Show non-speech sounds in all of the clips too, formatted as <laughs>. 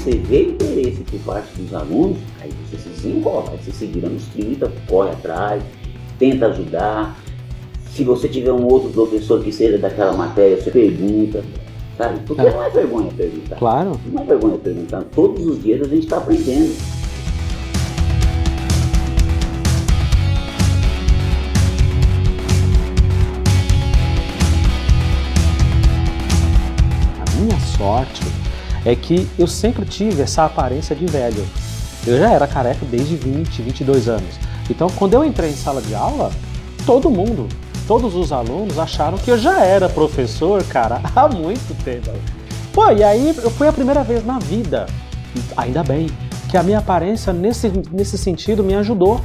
você vê interesse por parte dos alunos, aí você se desenvolve, aí você se vira nos 30, corre atrás, tenta ajudar. Se você tiver um outro professor que seja daquela matéria, você pergunta, sabe? Porque É. não é vergonha perguntar. Claro. Não é vergonha perguntar. Todos os dias a gente está aprendendo. A minha sorte é que eu sempre tive essa aparência de velho. Eu já era careca desde 20, 22 anos. Então, quando eu entrei em sala de aula, todo mundo, todos os alunos acharam que eu já era professor, cara, <laughs> há muito tempo. Pô, e aí eu fui a primeira vez na vida, ainda bem, que a minha aparência nesse, nesse sentido me ajudou.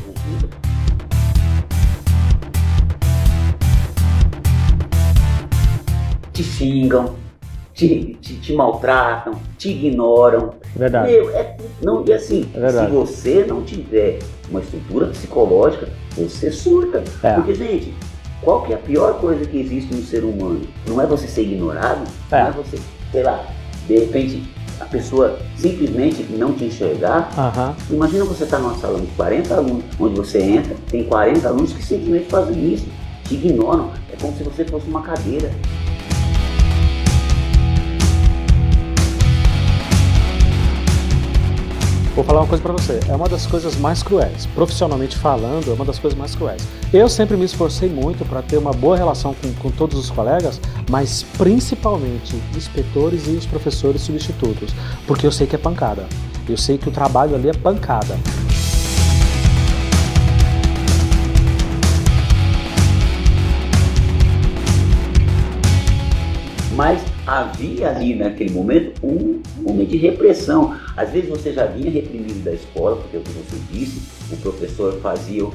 Te xingam, te, te, te maltratam, te ignoram. Verdade. Meu, é, não, e assim, É se você não tiver uma estrutura psicológica, você surta. É. Porque, gente, qual que é a pior coisa que existe no ser humano? Não é você ser ignorado, É. não é você, sei lá, de repente a pessoa simplesmente não te enxergar. Aham. Imagina você estar numa sala de 40 alunos, onde você entra, tem 40 alunos que simplesmente fazem isso, te ignoram. É como se você fosse uma cadeira. Vou falar uma coisa pra você. É uma das coisas mais cruéis. Profissionalmente falando, é uma das coisas mais cruéis. Eu sempre me esforcei muito para ter uma boa relação com, com todos os colegas, mas principalmente inspetores e os professores substitutos, porque eu sei que é pancada. Eu sei que o trabalho ali é pancada. Mas havia ali naquele momento um momento de repressão. Às vezes você já vinha reprimido da escola, porque é o que você disse, o professor fazia o,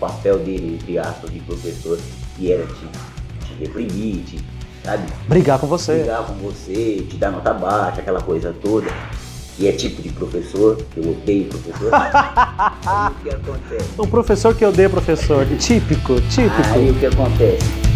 papel dele, entre aspas, de professor, que era te, te reprimir, te, sabe, Brigar com você. brigar com você, te dar nota baixa, aquela coisa toda. Que é tipo de professor, que eu odeio professor. <laughs> Aí o que acontece? Um professor que odeia professor. <laughs> Típico, típico. Aí o que acontece?